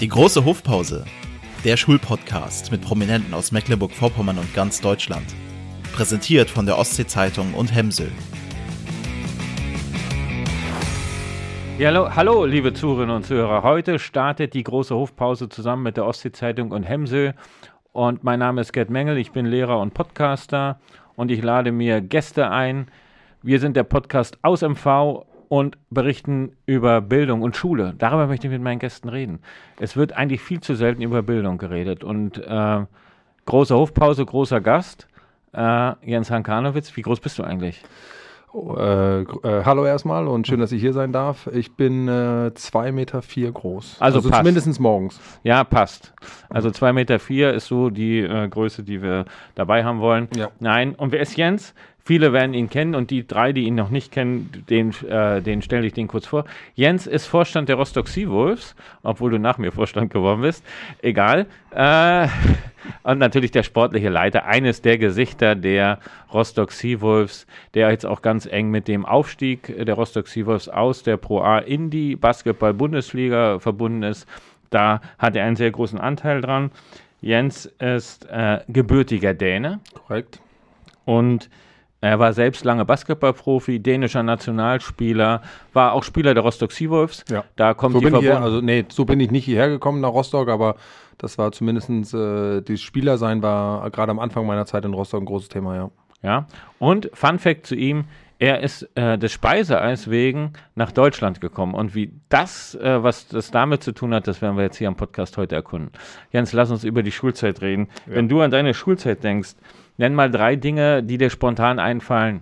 Die große Hofpause. Der Schulpodcast mit Prominenten aus Mecklenburg-Vorpommern und ganz Deutschland. Präsentiert von der Ostsee-Zeitung und Hemsel. Ja, hallo, hallo, liebe Zuhörerinnen und Zuhörer. Heute startet die große Hofpause zusammen mit der Ostsee-Zeitung und Hemsel. Und mein Name ist Gerd Mengel, ich bin Lehrer und Podcaster und ich lade mir Gäste ein. Wir sind der Podcast aus MV und berichten über Bildung und Schule. Darüber möchte ich mit meinen Gästen reden. Es wird eigentlich viel zu selten über Bildung geredet. Und äh, große Hofpause, großer Gast, äh, Jens Hankanowitz. Wie groß bist du eigentlich? Äh, äh, hallo erstmal und schön, dass ich hier sein darf. Ich bin äh, zwei Meter vier groß. Also, also zumindest morgens. Ja, passt. Also zwei Meter vier ist so die äh, Größe, die wir dabei haben wollen. Ja. Nein, und wer ist Jens? Viele werden ihn kennen und die drei, die ihn noch nicht kennen, den, äh, den stelle ich den kurz vor. Jens ist Vorstand der Rostock Seawolves, obwohl du nach mir Vorstand geworden bist. Egal. Äh, und natürlich der sportliche Leiter, eines der Gesichter der Rostock Seawolves, der jetzt auch ganz eng mit dem Aufstieg der Rostock Seawolves aus der Pro A in die Basketball-Bundesliga verbunden ist. Da hat er einen sehr großen Anteil dran. Jens ist äh, gebürtiger Däne. Korrekt. Und er war selbst lange Basketballprofi, dänischer Nationalspieler, war auch Spieler der Rostock Seawolves. Ja. Da kommt so die bin ich hier, also nee, so bin ich nicht hierher gekommen nach Rostock, aber das war zumindest äh, das Spielersein war gerade am Anfang meiner Zeit in Rostock ein großes Thema, ja. Ja. Und Fun Fact zu ihm: Er ist äh, des Speiseeis wegen nach Deutschland gekommen. Und wie das, äh, was das damit zu tun hat, das werden wir jetzt hier am Podcast heute erkunden. Jens, lass uns über die Schulzeit reden. Ja. Wenn du an deine Schulzeit denkst, Nenn mal drei Dinge, die dir spontan einfallen.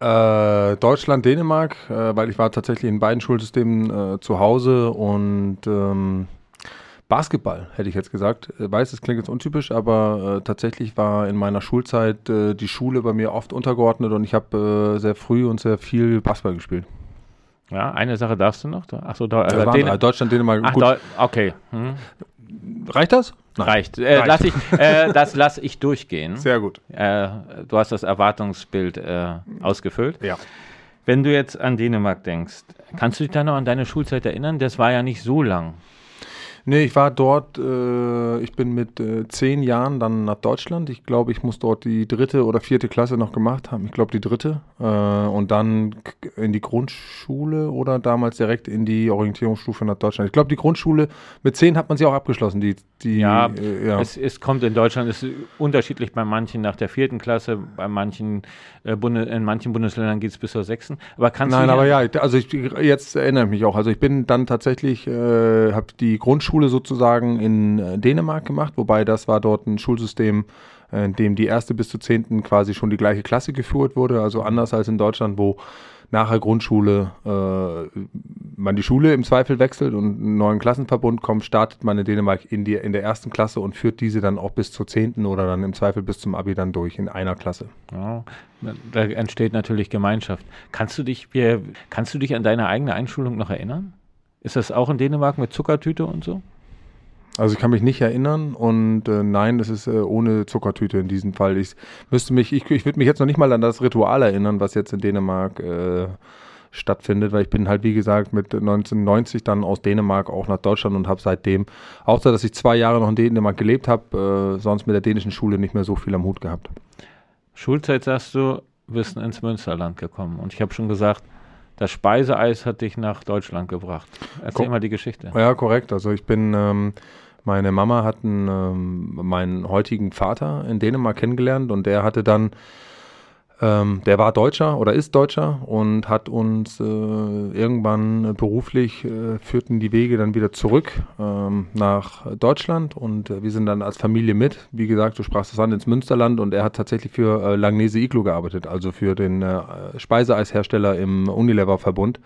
Äh, Deutschland, Dänemark, äh, weil ich war tatsächlich in beiden Schulsystemen äh, zu Hause und ähm, Basketball, hätte ich jetzt gesagt. Ich weiß, das klingt jetzt untypisch, aber äh, tatsächlich war in meiner Schulzeit äh, die Schule bei mir oft untergeordnet und ich habe äh, sehr früh und sehr viel Basketball gespielt. Ja, eine Sache darfst du noch. Achso, da, äh, Deutschland, Dänemark. Ach, Deu okay. Hm. Reicht das? Nein. Reicht. Äh, Reicht. Lass ich, äh, das lasse ich durchgehen. Sehr gut. Äh, du hast das Erwartungsbild äh, ausgefüllt. Ja. Wenn du jetzt an Dänemark denkst, kannst du dich da noch an deine Schulzeit erinnern? Das war ja nicht so lang. Nee, ich war dort, äh, ich bin mit äh, zehn Jahren dann nach Deutschland. Ich glaube, ich muss dort die dritte oder vierte Klasse noch gemacht haben. Ich glaube, die dritte. Äh, und dann in die Grundschule oder damals direkt in die Orientierungsstufe nach Deutschland. Ich glaube, die Grundschule mit zehn hat man sie auch abgeschlossen. Die, die, ja, äh, ja. Es, es, kommt in Deutschland, es ist unterschiedlich bei manchen nach der vierten Klasse, bei manchen, äh, Bunde, in manchen Bundesländern geht es bis zur sechsten. Aber kannst Nein, aber ja, also ich, jetzt erinnere ich mich auch. Also ich bin dann tatsächlich, äh, habe die Grundschule Schule sozusagen in äh, Dänemark gemacht, wobei das war dort ein Schulsystem, äh, in dem die erste bis zur zehnten quasi schon die gleiche Klasse geführt wurde, also anders als in Deutschland, wo nach der Grundschule äh, man die Schule im Zweifel wechselt und einen neuen Klassenverbund kommt, startet man in Dänemark in, die, in der ersten Klasse und führt diese dann auch bis zur zehnten oder dann im Zweifel bis zum Abi dann durch in einer Klasse. Ja, da entsteht natürlich Gemeinschaft. Kannst du dich, kannst du dich an deine eigene Einschulung noch erinnern? Ist das auch in Dänemark mit Zuckertüte und so? Also ich kann mich nicht erinnern und äh, nein, das ist äh, ohne Zuckertüte in diesem Fall. Ich müsste mich, ich, ich würde mich jetzt noch nicht mal an das Ritual erinnern, was jetzt in Dänemark äh, stattfindet, weil ich bin halt wie gesagt mit 1990 dann aus Dänemark auch nach Deutschland und habe seitdem, außer dass ich zwei Jahre noch in Dänemark gelebt habe, äh, sonst mit der dänischen Schule nicht mehr so viel am Hut gehabt. Schulzeit sagst du, bist ins Münsterland gekommen und ich habe schon gesagt, das Speiseeis hat dich nach Deutschland gebracht. Erzähl Ko mal die Geschichte. Ja, korrekt. Also ich bin, ähm, meine Mama hat einen, ähm, meinen heutigen Vater in Dänemark kennengelernt und der hatte dann ähm, der war Deutscher oder ist Deutscher und hat uns äh, irgendwann beruflich äh, führten die Wege dann wieder zurück ähm, nach Deutschland und äh, wir sind dann als Familie mit. Wie gesagt, du sprachst es an ins Münsterland und er hat tatsächlich für äh, Langnese Iglo gearbeitet, also für den äh, Speiseeishersteller im Unilever-Verbund.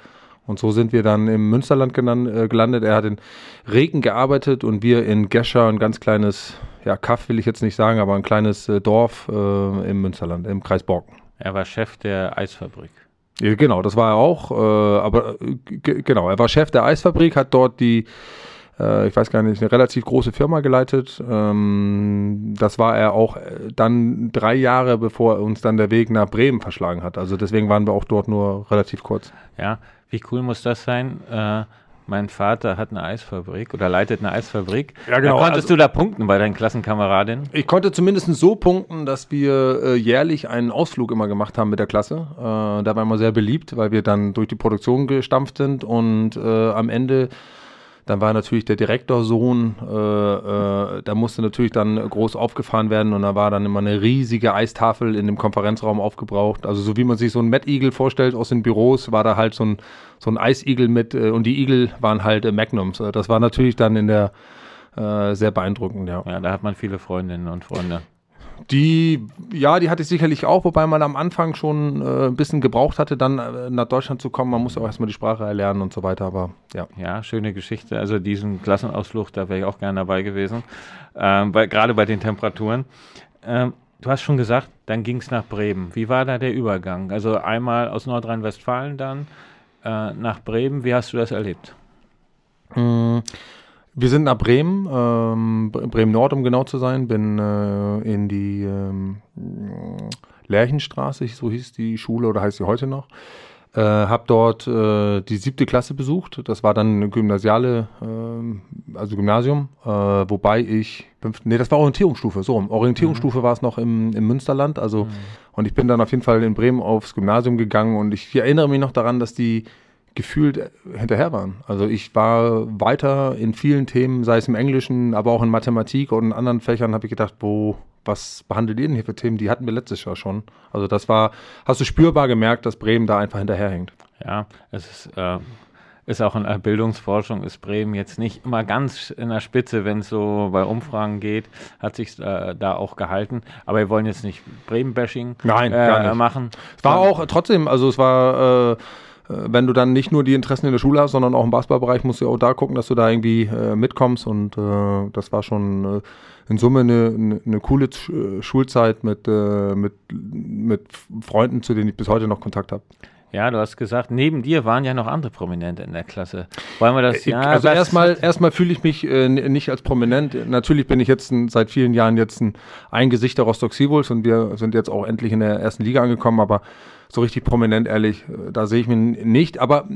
Und so sind wir dann im Münsterland äh, gelandet. Er hat in Regen gearbeitet und wir in Gescher, ein ganz kleines, ja, Kaff will ich jetzt nicht sagen, aber ein kleines äh, Dorf äh, im Münsterland, im Kreis Borken. Er war Chef der Eisfabrik. Ja, genau, das war er auch. Äh, aber äh, genau, er war Chef der Eisfabrik, hat dort die, äh, ich weiß gar nicht, eine relativ große Firma geleitet. Ähm, das war er auch äh, dann drei Jahre, bevor uns dann der Weg nach Bremen verschlagen hat. Also deswegen waren wir auch dort nur relativ kurz. Ja, wie cool muss das sein? Äh, mein Vater hat eine Eisfabrik oder leitet eine Eisfabrik. Ja, genau. Da konntest Also- du da punkten bei deinen Klassenkameradinnen? Ich konnte zumindest so punkten, dass wir äh, jährlich einen Ausflug immer gemacht haben mit der Klasse. Äh, da war immer sehr beliebt, weil wir dann durch die Produktion gestampft sind und äh, am Ende, dann war natürlich der Direktorsohn, äh, äh, da musste natürlich dann groß aufgefahren werden und da war dann immer eine riesige Eistafel in dem Konferenzraum aufgebraucht. Also so wie man sich so einen Mettigel vorstellt aus den Büros, war da halt so ein, so ein Eisigel mit äh, und die Igel waren halt äh, Magnums. Äh, Das war natürlich dann in der äh, sehr beeindruckend, ja. Ja, da hat man viele Freundinnen und Freunde. Die, ja, die hatte ich sicherlich auch, wobei man am Anfang schon äh, ein bisschen gebraucht hatte, dann äh, nach Deutschland zu kommen. Man muss auch erstmal die Sprache erlernen und so weiter, aber ja. Ja, schöne Geschichte. Also diesen Klassenausflug, da wäre ich auch gerne dabei gewesen. Ähm, gerade bei den Temperaturen. Ähm, du hast schon gesagt, dann ging es nach Bremen. Wie war da der Übergang? Also einmal aus Nordrhein-Westfalen dann äh, nach Bremen. Wie hast du das erlebt? Mm, Wir sind nach Bremen, ähm, Bre- Bremen-Nord, um genau zu sein, bin äh, in die ähm, Lerchenstraße, so hieß die Schule oder heißt sie heute noch. Äh, habe dort äh, die siebte Klasse besucht. Das war dann eine gymnasiale, ähm, also Gymnasium, äh, wobei ich, fünfte, nee, das war Orientierungsstufe, so rum. Orientierungsstufe war es noch im, im Münsterland. Also, und ich bin dann auf jeden Fall in Bremen aufs Gymnasium gegangen und ich erinnere mich noch daran, dass die gefühlt hinterher waren. Also ich war weiter in vielen Themen, sei es im Englischen, aber auch in Mathematik und in anderen Fächern, habe ich gedacht, wo, was behandelt ihr denn hier für Themen? Die hatten wir letztes Jahr schon. Also das war, hast du spürbar gemerkt, dass Bremen da einfach hinterherhängt. Ja, es ist, äh, ist auch in der Bildungsforschung, ist Bremen jetzt nicht immer ganz in der Spitze, wenn es so bei Umfragen geht, hat sich äh, da auch gehalten. Aber wir wollen jetzt nicht Bremen-Bashing Nein, äh, gar nicht. machen. Es war auch trotzdem, also es war, äh, wenn du dann nicht nur die Interessen in der Schule hast, sondern auch im Basketballbereich, musst du auch da gucken, dass du da irgendwie äh, mitkommst und äh, das war schon äh, in Summe eine, eine, eine coole Sch äh, Schulzeit mit, äh, mit, mit Freunden, zu denen ich bis heute noch Kontakt habe. Ja, du hast gesagt, neben dir waren ja noch andere Prominente in der Klasse. Wollen wir das, Ich- ja, also erstmal, erstmal fühle ich mich äh, nicht als prominent. Natürlich bin ich jetzt ein, seit vielen Jahren jetzt ein, ein Gesicht der Rostock Seawolves und wir sind jetzt auch endlich in der ersten Liga angekommen, aber so richtig prominent, ehrlich, äh, da sehe ich mich nicht. Aber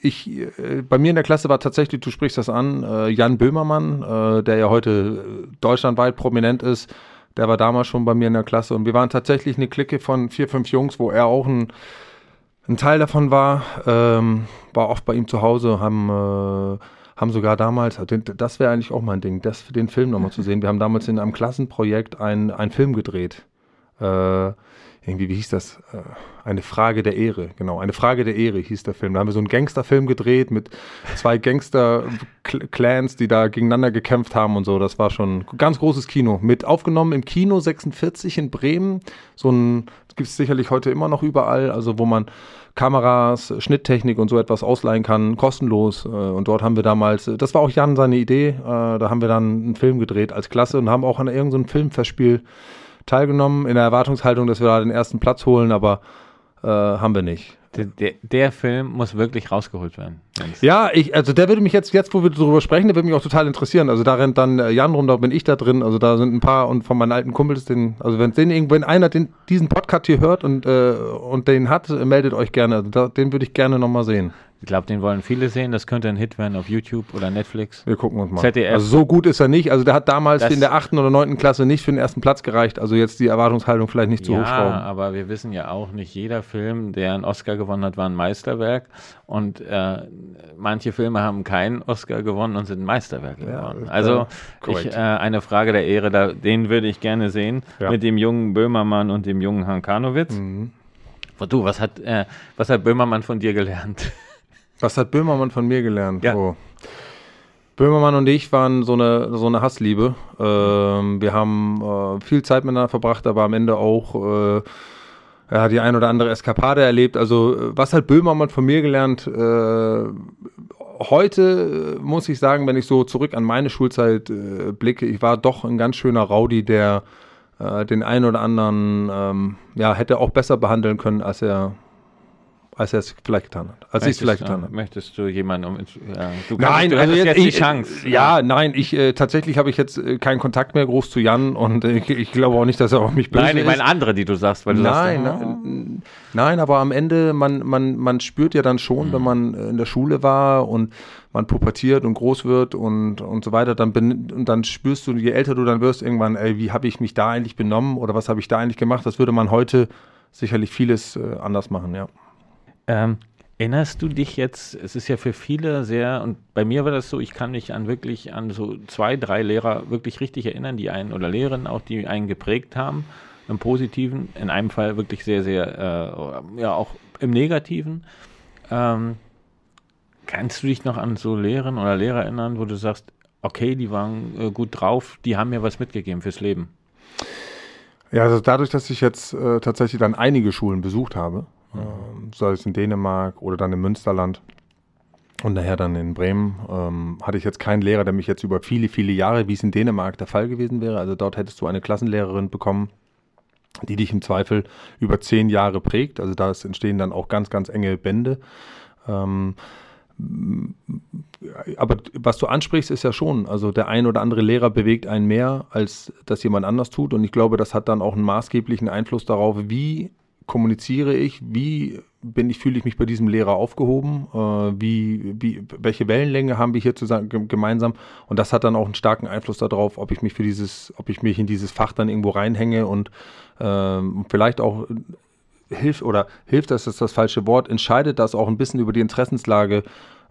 ich, äh, bei mir in der Klasse war tatsächlich, du sprichst das an, äh, Jan Böhmermann, äh, der ja heute äh, deutschlandweit prominent ist. Der war damals schon bei mir in der Klasse und wir waren tatsächlich eine Clique von vier, fünf Jungs, wo er auch ein ein Teil davon war, ähm, war oft bei ihm zu Hause, haben, äh, haben sogar damals, den- das wäre eigentlich auch mein Ding, das, den Film nochmal zu sehen. Wir haben damals in einem Klassenprojekt einen einen Film gedreht. Äh, irgendwie, wie hieß das? Äh, eine Frage der Ehre, genau. Eine Frage der Ehre hieß der Film. Da haben wir so einen Gangsterfilm gedreht mit zwei Gangster-Clans, die da gegeneinander gekämpft haben und so. Das war schon ein ganz großes Kino. Mit aufgenommen im Kino 46 in Bremen. So ein, gibt es sicherlich heute immer noch überall, also wo man Kameras, Schnitttechnik und so etwas ausleihen kann, kostenlos. Äh, Und dort haben wir damals, äh, das war auch Jan seine Idee, äh, da haben wir dann einen Film gedreht als Klasse und haben auch an irgendeinem Filmfestspiel teilgenommen, in der Erwartungshaltung, dass wir da den ersten Platz holen, aber äh, haben wir nicht. Der, der, Film muss wirklich rausgeholt werden. Ja, ich, also der würde mich jetzt, jetzt wo wir darüber sprechen, der würde mich auch total interessieren. Also da rennt dann äh, Jan rum, da bin ich da drin. Also da sind ein paar und von meinen alten Kumpels, den, also wenn den irgendwo, wenn einer den, diesen Podcast hier hört und, äh, und den hat, äh, meldet euch gerne. Also da, den würde ich gerne nochmal sehen. Ich glaube, den wollen viele sehen. Das könnte ein Hit werden auf YouTube oder Netflix. Wir gucken uns mal. ZDF. Also so gut ist er nicht. Also der hat damals Das- in der achten oder neunten Klasse nicht für den ersten Platz gereicht. Also jetzt die Erwartungshaltung vielleicht nicht zu ja, hochschrauben. aber wir wissen ja auch, nicht jeder Film, der einen Oscar gewonnen hat, war ein Meisterwerk. Und äh, manche Filme haben keinen Oscar gewonnen und sind Meisterwerke Ja, geworden. ist, Also ich, äh, eine Frage der Ehre, da, den würde ich gerne sehen Ja. mit dem jungen Böhmermann und dem jungen Hankanowitz. Mhm. Du, was hat, äh, was hat Böhmermann von dir gelernt? Was hat Böhmermann von mir gelernt? Ja. Oh. Böhmermann und ich waren so eine, so eine Hassliebe. Ähm, wir haben äh, viel Zeit miteinander verbracht, aber am Ende auch äh, die ein oder andere Eskapade erlebt. Also, was hat Böhmermann von mir gelernt? Äh, heute äh, muss ich sagen, wenn ich so zurück an meine Schulzeit äh, blicke, ich war doch ein ganz schöner Rowdy, der äh, den einen oder anderen ähm, ja, hätte auch besser behandeln können, als er als er es vielleicht getan hat. Als ich es vielleicht getan habe. Möchtest du jemanden um. Ja, du nein, du also jetzt, jetzt die ich, Chance. Ja, nein, ich äh, tatsächlich habe ich jetzt äh, keinen Kontakt mehr groß zu Jan und äh, ich, ich, glaube auch nicht, dass er auf mich böse Nein, ich meine andere, die du sagst, weil du nein, sagst. Nein, oh. nein, aber am Ende, man, man, man spürt ja dann schon, mhm. wenn man äh, in der Schule war und man pubertiert und groß wird und, und so weiter, dann, bin, und dann spürst du, je älter du dann wirst, irgendwann, ey, wie habe ich mich da eigentlich benommen oder was habe ich da eigentlich gemacht? Das würde man heute sicherlich vieles äh, anders machen, ja. Ähm, Erinnerst du dich jetzt, es ist ja für viele sehr, und bei mir war das so, ich kann mich an wirklich an so zwei, drei Lehrer wirklich richtig erinnern, die einen oder Lehrerinnen auch, die einen geprägt haben, im Positiven, in einem Fall wirklich sehr, sehr, äh, ja auch im Negativen. Ähm, kannst du dich noch an so Lehrerinnen oder Lehrer erinnern, wo du sagst, okay, die waren äh, gut drauf, die haben mir was mitgegeben fürs Leben? Ja, also dadurch, dass ich jetzt äh, tatsächlich dann einige Schulen besucht habe, ähm, sei es in Dänemark oder dann im Münsterland und nachher dann in Bremen, ähm, hatte ich jetzt keinen Lehrer, der mich jetzt über viele, viele Jahre, wie es in Dänemark der Fall gewesen wäre, also dort hättest du eine Klassenlehrerin bekommen, die dich im Zweifel über zehn Jahre prägt. Also da entstehen dann auch ganz, ganz enge Bände. Ähm, aber was du ansprichst, ist ja schon, also der ein oder andere Lehrer bewegt einen mehr, als das jemand anders tut. Und ich glaube, das hat dann auch einen maßgeblichen Einfluss darauf, wie kommuniziere ich, wie bin ich, fühle ich mich bei diesem Lehrer aufgehoben, äh, wie, wie, welche Wellenlänge haben wir hier zusammen, gemeinsam? Und das hat dann auch einen starken Einfluss darauf, ob ich mich für dieses, ob ich mich in dieses Fach dann irgendwo reinhänge und äh, vielleicht auch hilft oder hilft, das ist das falsche Wort, entscheidet das auch ein bisschen über die Interessenslage.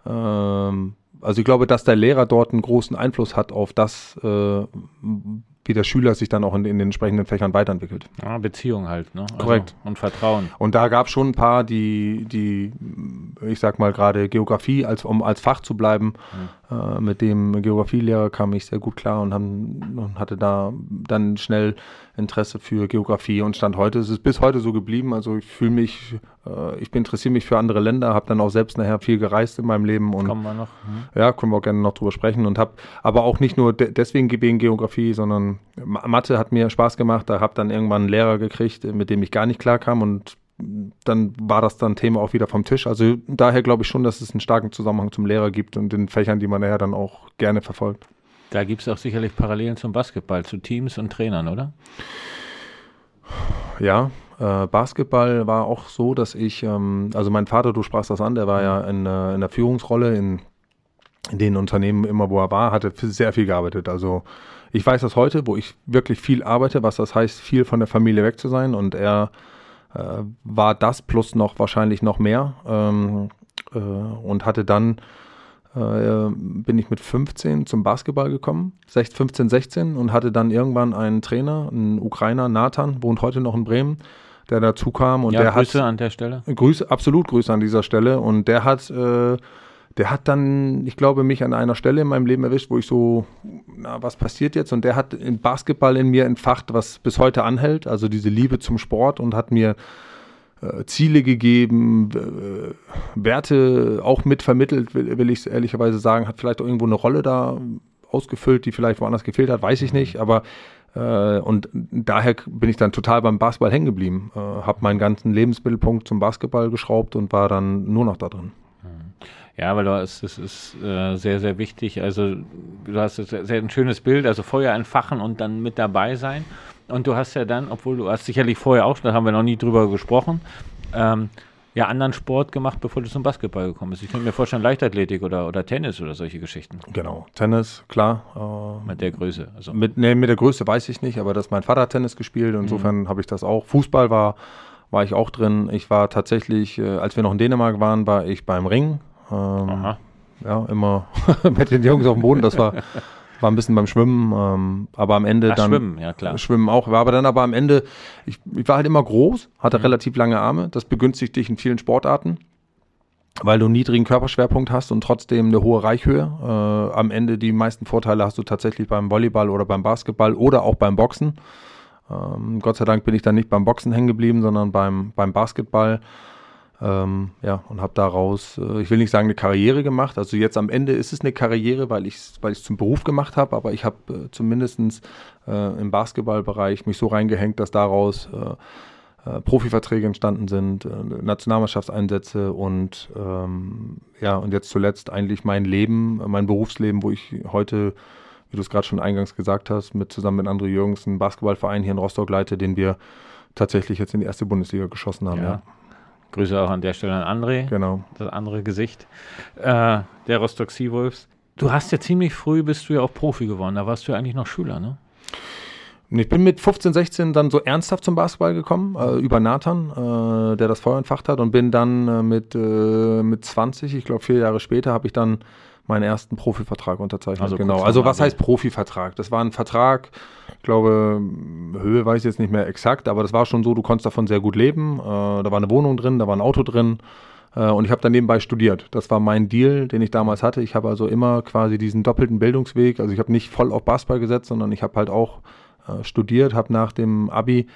Ähm, also ich glaube, dass der Lehrer dort einen großen Einfluss hat auf das, äh, wie der Schüler sich dann auch in, in den entsprechenden Fächern weiterentwickelt. Ja, Beziehung halt, ne? Also Korrekt. Und Vertrauen. Und da gab es schon ein paar, die, die, ich sag mal gerade Geografie, als, um als Fach zu bleiben, mhm. Äh, mit dem Geografielehrer kam ich sehr gut klar und, haben, und hatte da dann schnell Interesse für Geografie und Stand heute ist es bis heute so geblieben. Also ich fühle mich, äh, ich interessiere mich für andere Länder, habe dann auch selbst nachher viel gereist in meinem Leben und kommen wir noch. Hm. Ja, können wir auch gerne noch drüber sprechen und habe aber auch nicht nur de deswegen wegen Geografie, sondern Mathe hat mir Spaß gemacht. Da habe dann irgendwann einen Lehrer gekriegt, mit dem ich gar nicht klarkam und dann war das dann Thema auch wieder vom Tisch. Also daher glaube ich schon, dass es einen starken Zusammenhang zum Lehrer gibt und den Fächern, die man nachher dann auch gerne verfolgt. Da gibt es auch sicherlich Parallelen zum Basketball, zu Teams und Trainern, oder? Ja, äh, Basketball war auch so, dass ich, ähm, also mein Vater, du sprachst das an, der war ja in, äh, in der Führungsrolle in, in den Unternehmen immer, wo er war, hatte sehr viel gearbeitet. Also ich weiß das heute, wo ich wirklich viel arbeite, was das heißt, viel von der Familie weg zu sein. Und er äh, war das plus noch wahrscheinlich noch mehr ähm, äh, und hatte dann äh, bin ich mit 15 zum Basketball gekommen, 15, 16 und hatte dann irgendwann einen Trainer, einen Ukrainer, Nathan, wohnt heute noch in Bremen, der dazu kam und ja, der Grüße hat, an der Stelle. Grüße, absolut Grüße an dieser Stelle und der hat äh, der hat dann, ich glaube, mich an einer Stelle in meinem Leben erwischt, wo ich so, na, was passiert jetzt? Und der hat in Basketball in mir entfacht, was bis heute anhält, also diese Liebe zum Sport und hat mir äh, Ziele gegeben, äh, Werte auch mit vermittelt, will, will ich ehrlicherweise sagen, hat vielleicht auch irgendwo eine Rolle da ausgefüllt, die vielleicht woanders gefehlt hat, weiß ich nicht, aber äh, und daher bin ich dann total beim Basketball hängen geblieben, äh, habe meinen ganzen Lebensmittelpunkt zum Basketball geschraubt und war dann nur noch da drin. Ja, weil das ist, ist äh, sehr, sehr wichtig. Also du hast sehr, sehr ein schönes Bild, also Feuer entfachen und dann mit dabei sein. Und du hast ja dann, obwohl du hast sicherlich vorher auch, da haben wir noch nie drüber gesprochen, ähm, ja, anderen Sport gemacht, bevor du zum Basketball gekommen bist. Ich könnte mir vorstellen, Leichtathletik oder, oder Tennis oder solche Geschichten. Genau, Tennis, klar. Äh, mit der Größe. Also. Mit, nee, mit der Größe weiß ich nicht, aber dass mein Vater Tennis gespielt, insofern mhm. habe ich das auch. Fußball war, war ich auch drin. Ich war tatsächlich, äh, als wir noch in Dänemark waren, war ich beim Ring. Ähm. Ja, immer mit den Jungs auf dem Boden, das war war ein bisschen beim Schwimmen, ähm, aber am Ende Ach, dann. Schwimmen, ja klar. Schwimmen auch. War aber dann aber am Ende, ich, ich war halt immer groß, hatte mhm. relativ lange Arme. Das begünstigt dich in vielen Sportarten, weil du einen niedrigen Körperschwerpunkt hast und trotzdem eine hohe Reichhöhe. Äh, am Ende die meisten Vorteile hast du tatsächlich beim Volleyball oder beim Basketball oder auch beim Boxen. Ähm, Gott sei Dank bin ich dann nicht beim Boxen hängen geblieben, sondern beim, beim Basketball. Ähm, ja, und habe daraus, äh, ich will nicht sagen, eine Karriere gemacht. Also jetzt am Ende ist es eine Karriere, weil ich es weil zum Beruf gemacht habe, aber ich habe äh, zumindest äh, im Basketballbereich mich so reingehängt, dass daraus äh, äh, Profiverträge entstanden sind, äh, Nationalmannschaftseinsätze und ähm, ja, und jetzt zuletzt eigentlich mein Leben, mein Berufsleben, wo ich heute, wie du es gerade schon eingangs gesagt hast, mit zusammen mit André Jürgens einen Basketballverein hier in Rostock leite, den wir tatsächlich jetzt in die erste Bundesliga geschossen haben. Ja. ja. Grüße auch an der Stelle an André. Genau. Das andere Gesicht äh, der Rostock Seawolves. Du hast ja ziemlich früh bist du ja auch Profi geworden. Da warst du ja eigentlich noch Schüler, ne? Ich bin mit 15, 16 dann so ernsthaft zum Basketball gekommen, äh, über Nathan, äh, der das Feuer entfacht hat und bin dann äh, mit, äh, mit 20, ich glaube vier Jahre später, habe ich dann meinen ersten Profivertrag unterzeichnet. Also genau. Also was heißt Profivertrag? Das war ein Vertrag, ich glaube, Höhe weiß ich jetzt nicht mehr exakt, aber das war schon so, du konntest davon sehr gut leben. Äh, da war eine Wohnung drin, da war ein Auto drin. Äh, und ich habe dann nebenbei studiert. Das war mein Deal, den ich damals hatte. Ich habe also immer quasi diesen doppelten Bildungsweg. Also ich habe nicht voll auf Basketball gesetzt, sondern ich habe halt auch äh, studiert, habe nach dem Abi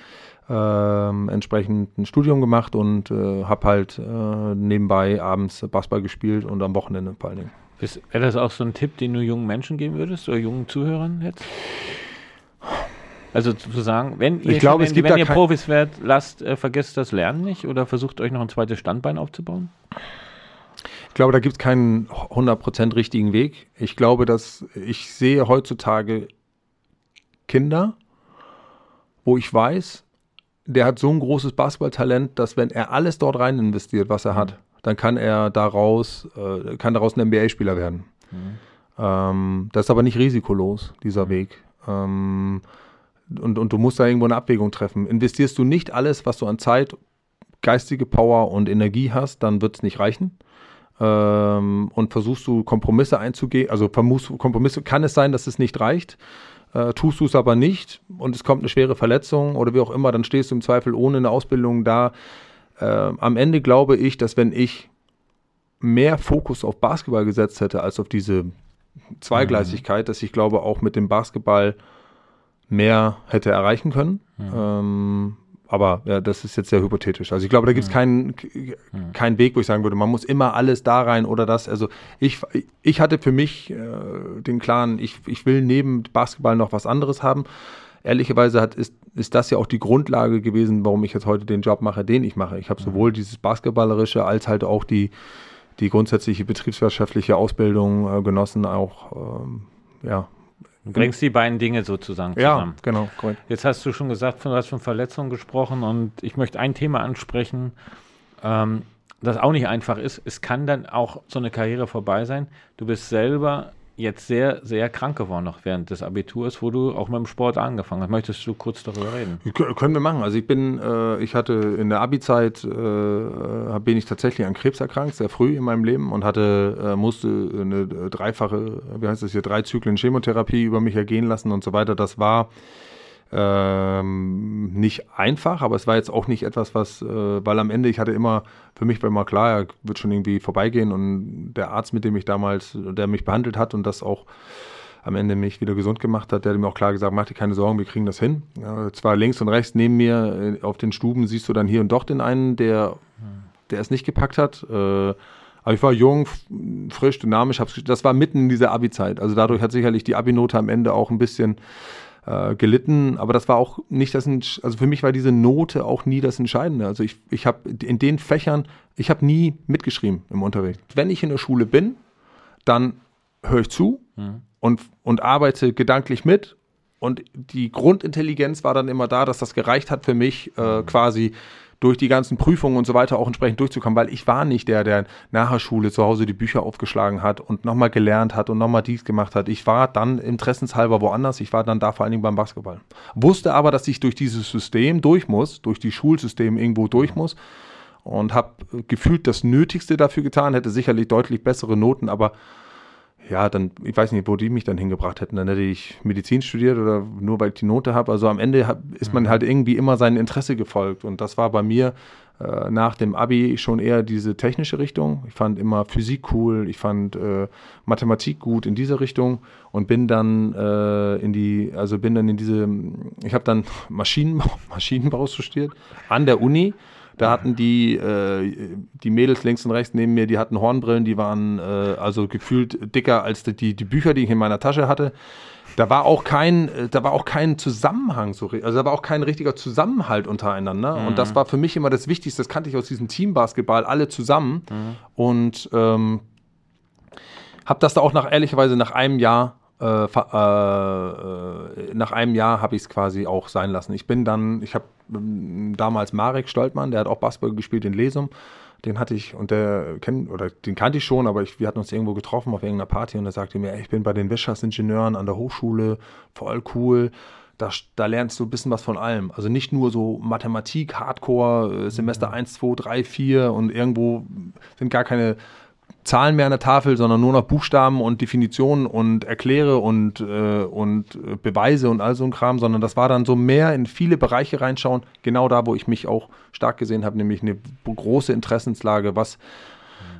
äh, entsprechend ein Studium gemacht und äh, habe halt äh, nebenbei abends Basketball gespielt und am Wochenende vor allen Dingen. Wäre das auch so ein Tipp, den du jungen Menschen geben würdest oder jungen Zuhörern jetzt? Also zu sagen, wenn ihr, ich glaube, wenn, wenn ihr Profis werdet, lasst, äh, vergesst das Lernen nicht oder versucht euch noch ein zweites Standbein aufzubauen? Ich glaube, da gibt es keinen 100% richtigen Weg. Ich glaube, dass ich sehe heutzutage Kinder, wo ich weiß, der hat so ein großes Basketballtalent, dass wenn er alles dort rein investiert, was er hat, dann kann er daraus, äh, kann daraus ein NBA-Spieler werden. Mhm. Ähm, das ist aber nicht risikolos, dieser Weg. Ähm, und, und du musst da irgendwo eine Abwägung treffen. Investierst du nicht alles, was du an Zeit, geistige Power und Energie hast, dann wird es nicht reichen. Ähm, und versuchst du Kompromisse einzugehen, also Kompromisse, kann es sein, dass es nicht reicht äh, tust du es aber nicht und es kommt eine schwere Verletzung oder wie auch immer, dann stehst du im Zweifel ohne eine Ausbildung da. Äh, am Ende glaube ich, dass wenn ich mehr Fokus auf Basketball gesetzt hätte als auf diese Zweigleisigkeit, mhm. dass ich glaube auch mit dem Basketball mehr hätte erreichen können. Mhm. Ähm, aber ja, das ist jetzt sehr hypothetisch. Also ich glaube, da gibt es keinen, keinen Weg, wo ich sagen würde, man muss immer alles da rein oder das. Also ich, ich hatte für mich äh, den klaren, ich, ich will neben Basketball noch was anderes haben. Ehrlicherweise hat, ist, ist das ja auch die Grundlage gewesen, warum ich jetzt heute den Job mache, den ich mache. Ich habe sowohl dieses Basketballerische als halt auch die, die grundsätzliche betriebswirtschaftliche Ausbildung äh, genossen, auch ähm, ja, Du bringst die beiden Dinge sozusagen zusammen. Ja, genau, korrekt. Jetzt hast du schon gesagt, du hast von Verletzungen gesprochen und ich möchte ein Thema ansprechen, ähm, das auch nicht einfach ist. Es kann dann auch so eine Karriere vorbei sein. Du bist selber jetzt sehr, sehr krank geworden noch während des Abiturs, wo du auch mit dem Sport angefangen hast. Möchtest du kurz darüber reden? können wir machen. Also ich bin, äh, ich hatte in der Abi-Zeit, äh, bin ich tatsächlich an Krebs erkrankt, sehr früh in meinem Leben und hatte, äh, musste eine dreifache, wie heißt das hier, drei Zyklen Chemotherapie über mich ergehen lassen und so weiter. Das war ähm, nicht einfach, aber es war jetzt auch nicht etwas, was, äh, weil am Ende, ich hatte immer, für mich war immer klar, er wird schon irgendwie vorbeigehen und der Arzt, mit dem ich damals, der mich behandelt hat und das auch am Ende mich wieder gesund gemacht hat, der hat mir auch klar gesagt, mach dir keine Sorgen, wir kriegen das hin. Ja, zwar links und rechts neben mir äh, auf den Stuben siehst du dann hier und doch den einen, der, der es nicht gepackt hat. Äh, aber ich war jung, frisch, dynamisch. Das war mitten in dieser Abi-Zeit. Also dadurch hat sicherlich die Abi-Note am Ende auch ein bisschen äh, gelitten, aber das war auch nicht das, also für mich war diese Note auch nie das Entscheidende. Also ich, ich habe in den Fächern, ich habe nie mitgeschrieben im Unterricht. Wenn ich in der Schule bin, dann höre ich zu mhm. und, und arbeite gedanklich mit und die Grundintelligenz war dann immer da, dass das gereicht hat für mich, äh, mhm. quasi durch die ganzen Prüfungen und so weiter auch entsprechend durchzukommen, weil ich war nicht der, der nach der Schule zu Hause die Bücher aufgeschlagen hat und nochmal gelernt hat und nochmal dies gemacht hat. Ich war dann interessenshalber woanders. Ich war dann da vor allen Dingen beim Basketball. Wusste aber, dass ich durch dieses System durch muss, durch die Schulsystem irgendwo durch muss und habe gefühlt das Nötigste dafür getan, hätte sicherlich deutlich bessere Noten, aber ja, dann, ich weiß nicht, wo die mich dann hingebracht hätten. Dann hätte ich Medizin studiert oder nur weil ich die Note habe. Also am Ende hab, ist man mhm. halt irgendwie immer seinem Interesse gefolgt. Und das war bei mir äh, nach dem Abi schon eher diese technische Richtung. Ich fand immer Physik cool, ich fand äh, Mathematik gut in diese Richtung und bin dann äh, in die, also bin dann in diese, ich habe dann Maschinenbau, Maschinenbau studiert an der Uni Da hatten die, äh, die Mädels links und rechts neben mir, die hatten Hornbrillen, die waren äh, also gefühlt dicker als die, die Bücher, die ich in meiner Tasche hatte. Da war auch kein, äh, da war auch kein Zusammenhang so, also da war auch kein richtiger Zusammenhalt untereinander. Mhm. Und das mhm. war für mich immer das Wichtigste. Das kannte ich aus diesem Teambasketball alle zusammen. Mhm. Und ähm, habe das da auch nach ehrlicherweise nach einem Jahr äh, äh, äh, nach einem Jahr habe ich es quasi auch sein lassen. Ich bin dann, ich habe ähm, damals Marek Stoltmann, der hat auch Basketball gespielt in Lesum. Den hatte ich und der kennt oder den kannte ich schon, aber ich, wir hatten uns irgendwo getroffen auf irgendeiner Party und er sagte mir, ey, ich bin bei den Wirtschaftsingenieuren an der Hochschule, voll cool. Da, da, lernst du ein bisschen was von allem. Also nicht nur so Mathematik, Hardcore, äh, Semester 1, 2, 3, 4 und irgendwo sind gar keine Zahlen mehr an der Tafel, sondern nur noch Buchstaben und Definitionen und Erkläre und, äh, und Beweise und all so ein Kram, sondern das war dann so mehr in viele Bereiche reinschauen, genau da, wo ich mich auch stark gesehen habe, nämlich eine große Interessenslage, was,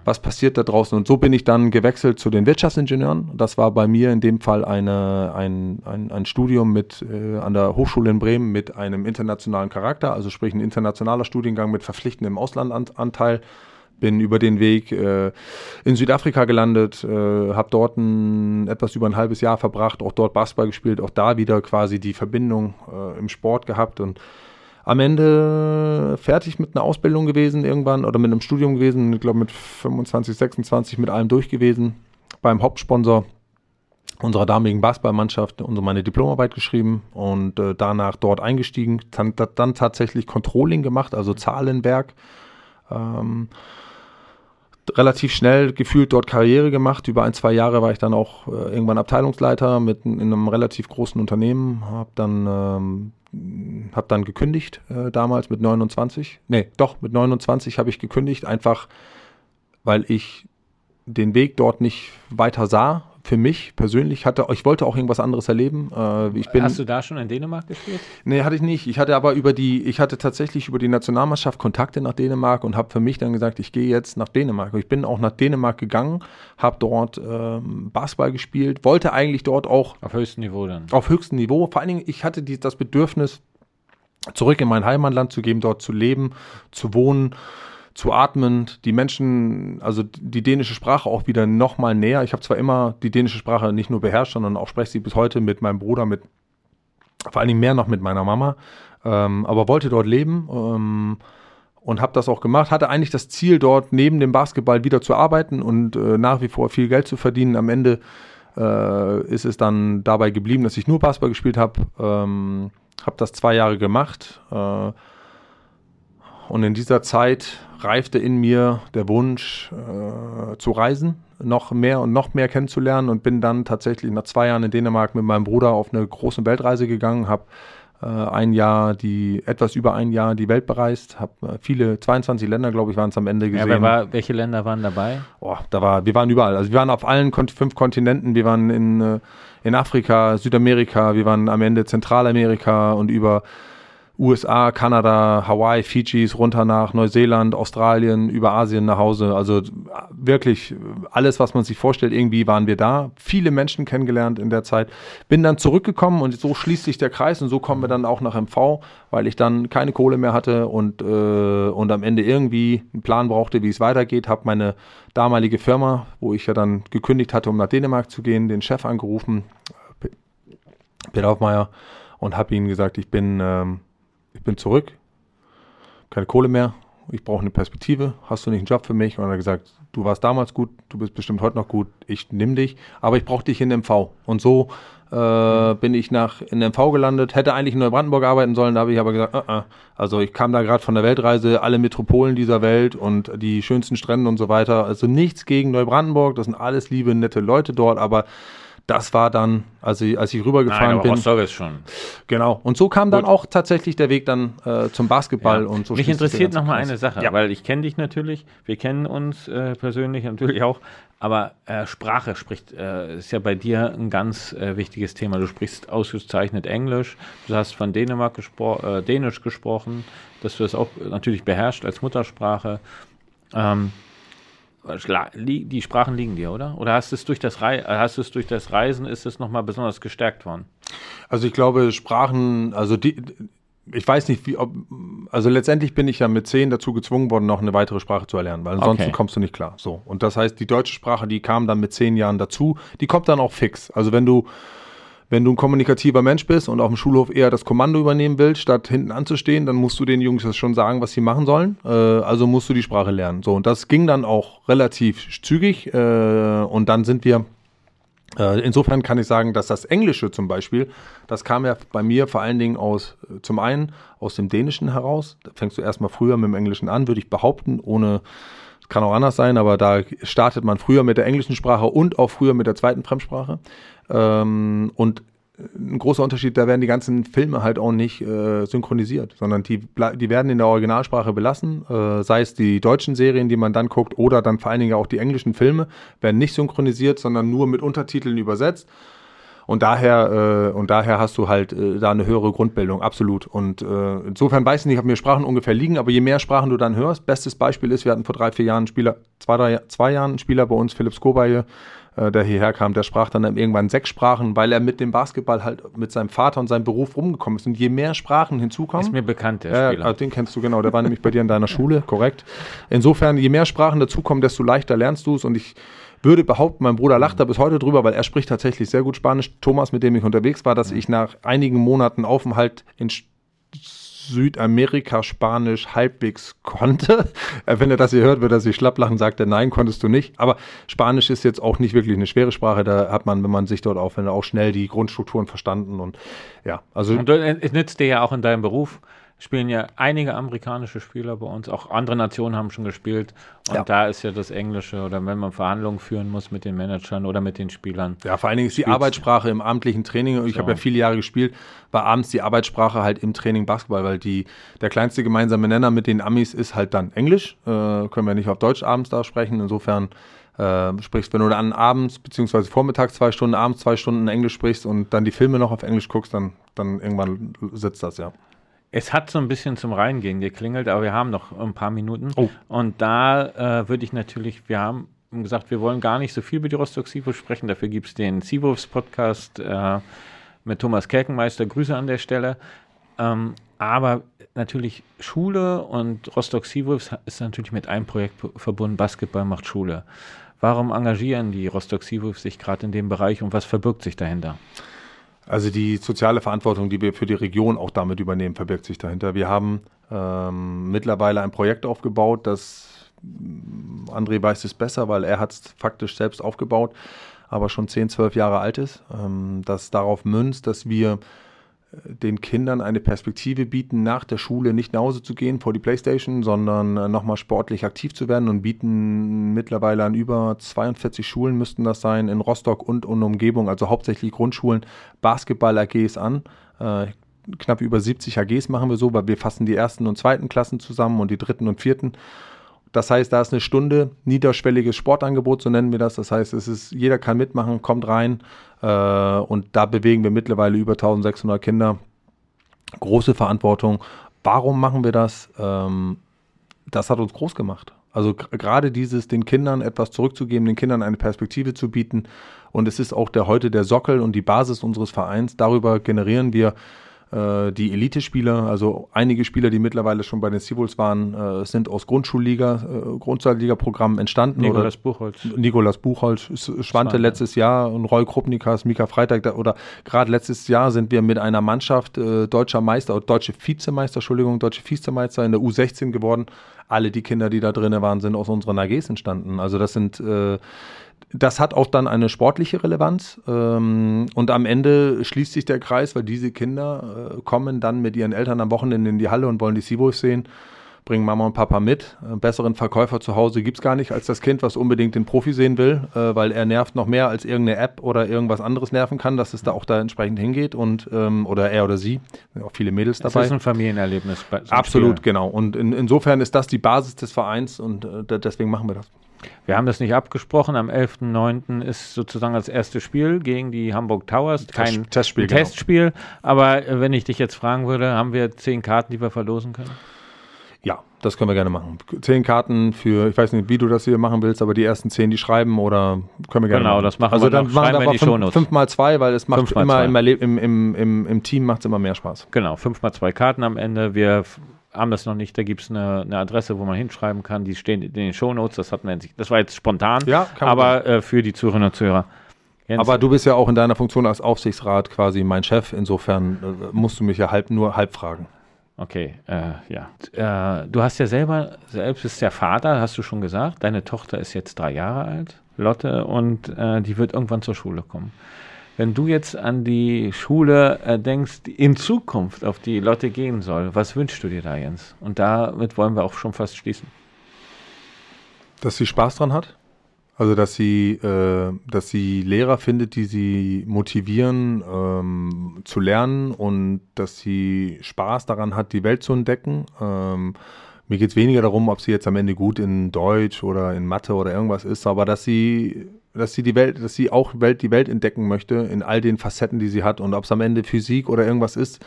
was passiert da draußen. Und so bin ich dann gewechselt zu den Wirtschaftsingenieuren. Das war bei mir in dem Fall eine, ein, ein, ein Studium mit, äh, an der Hochschule in Bremen mit einem internationalen Charakter, also sprich ein internationaler Studiengang mit verpflichtendem Auslandanteil bin über den Weg äh, in Südafrika gelandet, äh, habe dort ein, etwas über ein halbes Jahr verbracht, auch dort Basketball gespielt, auch da wieder quasi die Verbindung äh, im Sport gehabt und am Ende fertig mit einer Ausbildung gewesen irgendwann oder mit einem Studium gewesen, ich glaube mit 25, 26 mit allem durch gewesen, beim Hauptsponsor unserer damaligen Basketballmannschaft unsere meine Diplomarbeit geschrieben und äh, danach dort eingestiegen, dann, dann tatsächlich Controlling gemacht, also Zahlenwerk. Ähm, relativ schnell gefühlt dort Karriere gemacht. Über ein, zwei Jahre war ich dann auch äh, irgendwann Abteilungsleiter mit in einem relativ großen Unternehmen. Habe dann, ähm, hab dann gekündigt äh, damals mit 29. Nee, doch, mit 29 habe ich gekündigt, einfach weil ich den Weg dort nicht weiter sah für mich persönlich hatte, ich wollte auch irgendwas anderes erleben. Äh, ich bin, Hast du da schon in Dänemark gespielt? Nee, hatte ich nicht. Ich hatte aber über die, ich hatte tatsächlich über die Nationalmannschaft Kontakte nach Dänemark und habe für mich dann gesagt, ich gehe jetzt nach Dänemark. Ich bin auch nach Dänemark gegangen, habe dort ähm, Basketball gespielt, wollte eigentlich dort auch auf höchstem Niveau dann. Auf höchstem Niveau. Vor allen Dingen, ich hatte die, das Bedürfnis, zurück in mein Heimatland zu gehen, dort zu leben, zu wohnen zu atmen, die Menschen, also die dänische Sprache auch wieder nochmal näher. Ich habe zwar immer die dänische Sprache nicht nur beherrscht, sondern auch spreche sie bis heute mit meinem Bruder, mit vor allen Dingen mehr noch mit meiner Mama, ähm, aber wollte dort leben ähm, und habe das auch gemacht. Hatte eigentlich das Ziel, dort neben dem Basketball wieder zu arbeiten und äh, nach wie vor viel Geld zu verdienen. Am Ende äh, ist es dann dabei geblieben, dass ich nur Basketball gespielt habe. Ähm, habe das zwei Jahre gemacht. Äh, und in dieser Zeit reifte in mir der Wunsch äh, zu reisen, noch mehr und noch mehr kennenzulernen und bin dann tatsächlich nach zwei Jahren in Dänemark mit meinem Bruder auf eine große Weltreise gegangen, habe äh, ein Jahr, die etwas über ein Jahr die Welt bereist, habe äh, viele, 22 Länder, glaube ich, waren es am Ende gesehen. Ja, war, welche Länder waren dabei? Oh, da war, wir waren überall. Also wir waren auf allen fünf Kontinenten. Wir waren in, äh, in Afrika, Südamerika, wir waren am Ende Zentralamerika und über USA, Kanada, Hawaii, Fidschis, runter nach Neuseeland, Australien, über Asien nach Hause. Also wirklich alles, was man sich vorstellt, irgendwie waren wir da. Viele Menschen kennengelernt in der Zeit. Bin dann zurückgekommen und so schließt sich der Kreis und so kommen wir dann auch nach MV, weil ich dann keine Kohle mehr hatte und, äh, und am Ende irgendwie einen Plan brauchte, wie es weitergeht. Habe meine damalige Firma, wo ich ja dann gekündigt hatte, um nach Dänemark zu gehen, den Chef angerufen, Peter Hoffmeier, und habe ihm gesagt, ich bin... Ähm, ich bin zurück, keine Kohle mehr, ich brauche eine Perspektive, hast du nicht einen Job für mich? Und er hat gesagt, du warst damals gut, du bist bestimmt heute noch gut, ich nehme dich, aber ich brauche dich in MV. Und so äh, bin ich nach in MV gelandet, hätte eigentlich in Neubrandenburg arbeiten sollen, da habe ich aber gesagt, uh -uh. also ich kam da gerade von der Weltreise, alle Metropolen dieser Welt und die schönsten Strände und so weiter. Also nichts gegen Neubrandenburg, das sind alles liebe, nette Leute dort, aber das war dann, als ich, als ich rübergefahren Nein, bin. Rostock ist schon. Genau. Und so kam dann auch tatsächlich der Weg dann äh, zum Basketball ja. und so. Mich interessiert noch mal eine Sache, ja. weil ich kenne dich natürlich, wir kennen uns äh, persönlich natürlich auch, aber äh, Sprache spricht äh, ist ja bei dir ein ganz äh, wichtiges Thema. Du sprichst ausgezeichnet Englisch, du hast von Dänemark gespro äh, Dänisch gesprochen, dass du es auch natürlich beherrscht als Muttersprache. Ähm, die Sprachen liegen dir, oder? Oder hast es durch das, Re hast es durch das Reisen, ist es nochmal besonders gestärkt worden? Also ich glaube, Sprachen, also die, ich weiß nicht, wie, ob, also letztendlich bin ich ja mit zehn dazu gezwungen worden, noch eine weitere Sprache zu erlernen, weil ansonsten okay. kommst du nicht klar. So. Und das heißt, die deutsche Sprache, die kam dann mit zehn Jahren dazu, die kommt dann auch fix. Also wenn du, wenn du ein kommunikativer Mensch bist und auf dem Schulhof eher das Kommando übernehmen willst, statt hinten anzustehen, dann musst du den Jungs das schon sagen, was sie machen sollen. Äh, also musst du die Sprache lernen. So, und das ging dann auch relativ zügig. Äh, und dann sind wir äh, Insofern kann ich sagen, dass das Englische zum Beispiel, das kam ja bei mir vor allen Dingen aus, äh, zum einen aus dem Dänischen heraus. Da fängst du erstmal früher mit dem Englischen an, würde ich behaupten, ohne, kann auch anders sein, aber da startet man früher mit der englischen Sprache und auch früher mit der zweiten Fremdsprache. Ähm, und ein großer Unterschied, da werden die ganzen Filme halt auch nicht äh, synchronisiert, sondern die, die werden in der Originalsprache belassen, äh, sei es die deutschen Serien, die man dann guckt, oder dann vor allen Dingen auch die englischen Filme, werden nicht synchronisiert, sondern nur mit Untertiteln übersetzt. Und daher, äh, und daher hast du halt äh, da eine höhere Grundbildung, absolut. Und äh, insofern weiß ich nicht, ob mir Sprachen ungefähr liegen, aber je mehr Sprachen du dann hörst, bestes Beispiel ist, wir hatten vor drei, vier Jahren einen Spieler, zwei, drei, zwei Jahren einen Spieler bei uns, Philipp Skobaye, äh, der hierher kam, der sprach dann irgendwann sechs Sprachen, weil er mit dem Basketball halt mit seinem Vater und seinem Beruf rumgekommen ist. Und je mehr Sprachen hinzukommen. Ist mir bekannt, der Spieler. Äh, den kennst du genau, der war nämlich bei dir in deiner Schule, korrekt. Insofern, je mehr Sprachen dazukommen, desto leichter lernst du es. Und ich würde behaupten, mein Bruder lacht da bis heute drüber, weil er spricht tatsächlich sehr gut Spanisch. Thomas, mit dem ich unterwegs war, dass ich nach einigen Monaten Aufenthalt in Südamerika Spanisch halbwegs konnte. Wenn er das hier hört, wird er sich schlapp lachen, sagt er, nein, konntest du nicht. Aber Spanisch ist jetzt auch nicht wirklich eine schwere Sprache. Da hat man, wenn man sich dort aufwendet, auch schnell die Grundstrukturen verstanden. Und ja, also. Und es nützt dir ja auch in deinem Beruf spielen ja einige amerikanische Spieler bei uns, auch andere Nationen haben schon gespielt. Und ja. da ist ja das Englische oder wenn man Verhandlungen führen muss mit den Managern oder mit den Spielern. Ja, vor allen Dingen ist die Arbeitssprache im amtlichen Training. Ich so. habe ja viele Jahre gespielt, war abends die Arbeitssprache halt im Training Basketball, weil die, der kleinste gemeinsame Nenner mit den Amis ist halt dann Englisch. Äh, können wir nicht auf Deutsch abends da sprechen. Insofern äh, sprichst, wenn du dann abends beziehungsweise vormittags zwei Stunden, abends zwei Stunden Englisch sprichst und dann die Filme noch auf Englisch guckst, dann, dann irgendwann sitzt das, ja. Es hat so ein bisschen zum Reingehen geklingelt, aber wir haben noch ein paar Minuten. Oh. Und da äh, würde ich natürlich, wir haben gesagt, wir wollen gar nicht so viel über die Rostock Seawolves sprechen. Dafür gibt es den Seawolves Podcast äh, mit Thomas Kerkenmeister. Grüße an der Stelle. Ähm, aber natürlich Schule und Rostock Seawolves ist natürlich mit einem Projekt verbunden. Basketball macht Schule. Warum engagieren die Rostock Seawolves sich gerade in dem Bereich und was verbirgt sich dahinter? Also die soziale Verantwortung, die wir für die Region auch damit übernehmen, verbirgt sich dahinter. Wir haben ähm, mittlerweile ein Projekt aufgebaut, das mm, André weiß es besser, weil er hat es faktisch selbst aufgebaut, aber schon 10, 12 Jahre alt ist, ähm, das darauf münzt, dass wir den Kindern eine Perspektive bieten, nach der Schule nicht nach Hause zu gehen vor die Playstation, sondern äh, nochmal sportlich aktiv zu werden und bieten mittlerweile an über 42 Schulen müssten das sein, in Rostock und in Umgebung, also hauptsächlich Grundschulen, Basketball-AGs an. Äh, knapp über 70 AGs machen wir so, weil wir fassen die ersten und zweiten Klassen zusammen und die dritten und vierten. Das heißt, da ist eine Stunde niederschwelliges Sportangebot, so nennen wir das. Das heißt, es ist, jeder kann mitmachen, kommt rein, äh, und da bewegen wir mittlerweile über 1600 Kinder. Große Verantwortung. Warum machen wir das? Ähm, das hat uns groß gemacht. Also gerade dieses, den Kindern etwas zurückzugeben, den Kindern eine Perspektive zu bieten. Und es ist auch der heute der Sockel und die Basis unseres Vereins. Darüber generieren wir äh, die Elite-Spieler, also einige Spieler, die mittlerweile schon bei den Seawolves waren, äh, sind aus Grundschulliga, äh, Grundschulliga-Programmen entstanden. Nikolas Buchholz. Nikolas Buchholz, Schwante, Schwante letztes Jahr und Roy Krupnikas, Mika Freitag da, oder gerade letztes Jahr sind wir mit einer Mannschaft äh, deutscher Meister, deutsche Vizemeister, Entschuldigung, deutsche Vizemeister in der U16 geworden. Alle die Kinder, die da drin waren, sind aus unseren AGs entstanden. Also das sind äh, das hat auch dann eine sportliche Relevanz. Ähm, und am Ende schließt sich der Kreis, weil diese Kinder äh, kommen dann mit ihren Eltern am Wochenende in die Halle und wollen die Seawolves sehen, bringen Mama und Papa mit. Einen besseren Verkäufer zu Hause gibt es gar nicht als das Kind, was unbedingt den Profi sehen will, äh, weil er nervt noch mehr als irgendeine App oder irgendwas anderes nerven kann, dass es da auch da entsprechend hingeht und ähm, oder er oder sie, auch viele Mädels dabei. Das ist ein Familienerlebnis. Absolut, Spiel. genau. Und in, insofern ist das die Basis des Vereins und äh, deswegen machen wir das. Wir haben das nicht abgesprochen. Am 11.09. ist sozusagen das erste Spiel gegen die Hamburg Towers. Kein Testspiel. Genau. Testspiel. Aber äh, wenn ich dich jetzt fragen würde, haben wir zehn Karten, die wir verlosen können? Das können wir gerne machen. Zehn Karten für, ich weiß nicht, wie du das hier machen willst, aber die ersten zehn, die schreiben oder können wir gerne genau, machen. das machen also wir dann noch. machen wir wir die fünf, Shownotes. fünf mal zwei, weil es macht Fünf immer im, im, im, im, im Team macht es immer mehr Spaß. Genau, fünf mal zwei Karten am Ende. Wir haben das noch nicht, da gibt es eine, eine Adresse, wo man hinschreiben kann. Die stehen in den Shownotes, das hat man jetzt- das war jetzt spontan, Ja, aber äh, für die Zuhörerinnen und Zuhörer. Jens, Aber du bist ja auch in deiner Funktion als Aufsichtsrat quasi mein Chef, insofern äh, musst du mich ja halb nur halb fragen. Okay, äh, ja. Äh, du hast ja selber, selbst bist ja Vater, hast du schon gesagt. Deine Tochter ist jetzt drei Jahre alt, Lotte, und äh, die wird irgendwann zur Schule kommen. Wenn du jetzt an die Schule äh, denkst, in Zukunft auf die Lotte gehen soll, was wünschst du dir da, Jens? Und damit wollen wir auch schon fast schließen. Dass sie Spaß dran hat. Also dass sie, äh, dass sie Lehrer findet, die sie motivieren ähm, zu lernen und dass sie Spaß daran hat, die Welt zu entdecken. Ähm, mir geht es weniger darum, ob sie jetzt am Ende gut in Deutsch oder in Mathe oder irgendwas ist, aber dass sie, dass sie die Welt, dass sie auch Welt, die Welt entdecken möchte in all den Facetten, die sie hat und ob es am Ende Physik oder irgendwas ist,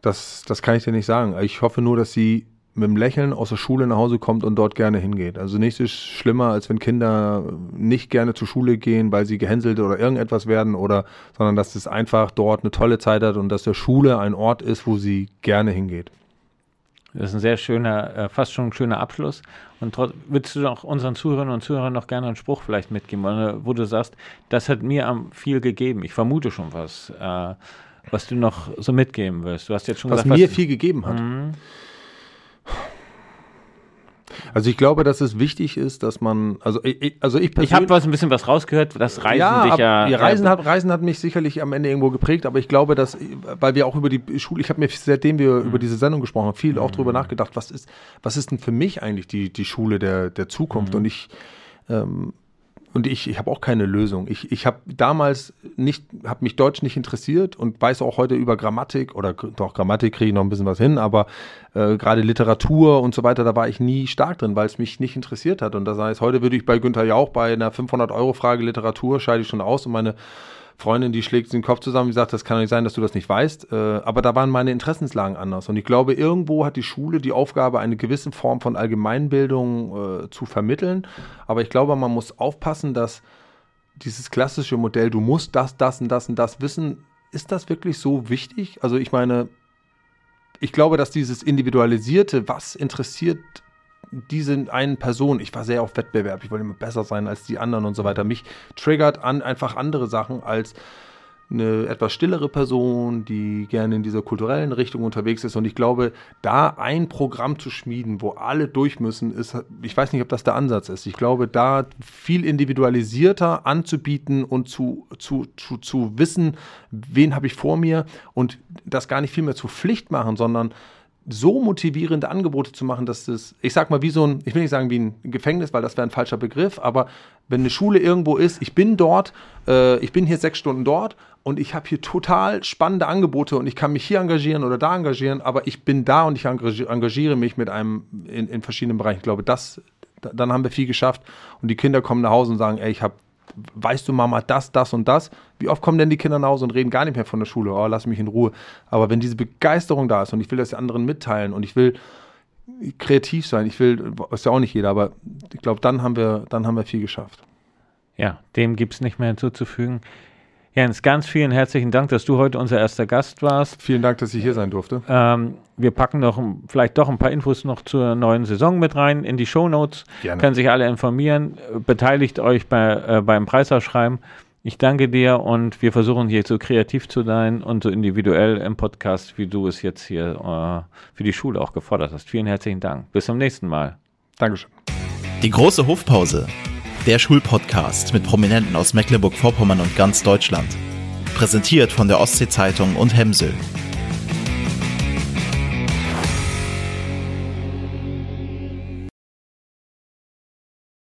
das, das kann ich dir nicht sagen. Ich hoffe nur, dass sie mit dem Lächeln aus der Schule nach Hause kommt und dort gerne hingeht. Also nichts ist schlimmer, als wenn Kinder nicht gerne zur Schule gehen, weil sie gehänselt oder irgendetwas werden oder, sondern dass es einfach dort eine tolle Zeit hat und dass der Schule ein Ort ist, wo sie gerne hingeht. Das ist ein sehr schöner, äh, fast schon ein schöner Abschluss. Und trotz, würdest du auch unseren Zuhörerinnen und Zuhörern noch gerne einen Spruch vielleicht mitgeben, wo- wo du sagst, das hat mir viel gegeben. Ich vermute schon was, äh, was du noch so mitgeben wirst. Du hast jetzt schon Was gesagt, mir viel gegeben hat. Mhm. Also ich glaube, dass es wichtig ist, dass man, also ich, also ich Ich habe was ein bisschen was rausgehört, das Reisen ja, dich ja. ja, Reisen, hat, Reisen hat mich sicherlich am Ende irgendwo geprägt, aber ich glaube, dass, weil wir auch über die Schule, ich habe mir, seitdem wir Mhm. über diese Sendung gesprochen haben, viel auch drüber nachgedacht, was ist, was ist denn für mich eigentlich die, die Schule der, der Zukunft? Mhm. Und ich, ähm, und ich, ich habe auch keine Lösung. Ich, ich habe damals nicht, habe mich Deutsch nicht interessiert und weiß auch heute über Grammatik oder doch Grammatik kriege ich noch ein bisschen was hin, aber äh, gerade Literatur und so weiter, da war ich nie stark drin, weil es mich nicht interessiert hat. Und das heißt, heute würde ich bei Günther Jauch bei einer 500-Euro-Frage Literatur scheide ich schon aus und meine Freundin, die schlägt den Kopf zusammen und sagt, das kann doch nicht sein, dass du das nicht weißt. Äh, aber da waren meine Interessenslagen anders. Und ich glaube, irgendwo hat die Schule die Aufgabe, eine gewisse Form von Allgemeinbildung äh, zu vermitteln. Aber ich glaube, man muss aufpassen, dass dieses klassische Modell, du musst das, das und das und das wissen, ist das wirklich so wichtig? Also ich meine, ich glaube, dass dieses individualisierte, was interessiert diese einen Person, ich war sehr auf Wettbewerb, ich wollte immer besser sein als die anderen und so weiter, mich triggert an einfach andere Sachen als eine etwas stillere Person, die gerne in dieser kulturellen Richtung unterwegs ist. Und ich glaube, da ein Programm zu schmieden, wo alle durch müssen, ist, ich weiß nicht, ob das der Ansatz ist. Ich glaube, da viel individualisierter anzubieten und zu, zu, zu, zu wissen, wen habe ich vor mir und das gar nicht viel mehr zur Pflicht machen, sondern so motivierende Angebote zu machen, dass das, ich sag mal, wie so ein, ich will nicht sagen wie ein Gefängnis, weil das wäre ein falscher Begriff, aber wenn eine Schule irgendwo ist, ich bin dort, äh, ich bin hier sechs Stunden dort und ich habe hier total spannende Angebote und ich kann mich hier engagieren oder da engagieren, aber ich bin da und ich engagiere, mich mit einem in, in verschiedenen Bereichen. Ich glaube, das, da- dann haben wir viel geschafft und die Kinder kommen nach Hause und sagen, ey, ich habe weißt du, Mama, das, das und das. Wie oft kommen denn die Kinder nach Hause und reden gar nicht mehr von der Schule? Oh, lass mich in Ruhe. Aber wenn diese Begeisterung da ist und ich will das anderen mitteilen und ich will kreativ sein, ich will, ist ja auch nicht jeder, aber ich glaube, dann haben wir, dann haben wir viel geschafft. Ja, dem gibt es nicht mehr hinzuzufügen. Jens, ganz vielen herzlichen Dank, dass du heute unser erster Gast warst. Vielen Dank, dass ich hier sein durfte. Ähm, wir packen noch vielleicht doch ein paar Infos noch zur neuen Saison mit rein in die Shownotes. Gerne. Können sich alle informieren. Beteiligt euch bei, äh, beim Preisausschreiben. Ich danke dir und wir versuchen hier so kreativ zu sein und so individuell im Podcast, wie du es jetzt hier äh, für die Schule auch gefordert hast. Vielen herzlichen Dank. Bis zum nächsten Mal. Dankeschön. Die große Hofpause. Der Schulpodcast mit Prominenten aus Mecklenburg-Vorpommern und ganz Deutschland. Präsentiert von der Ostsee-Zeitung und Hemsel.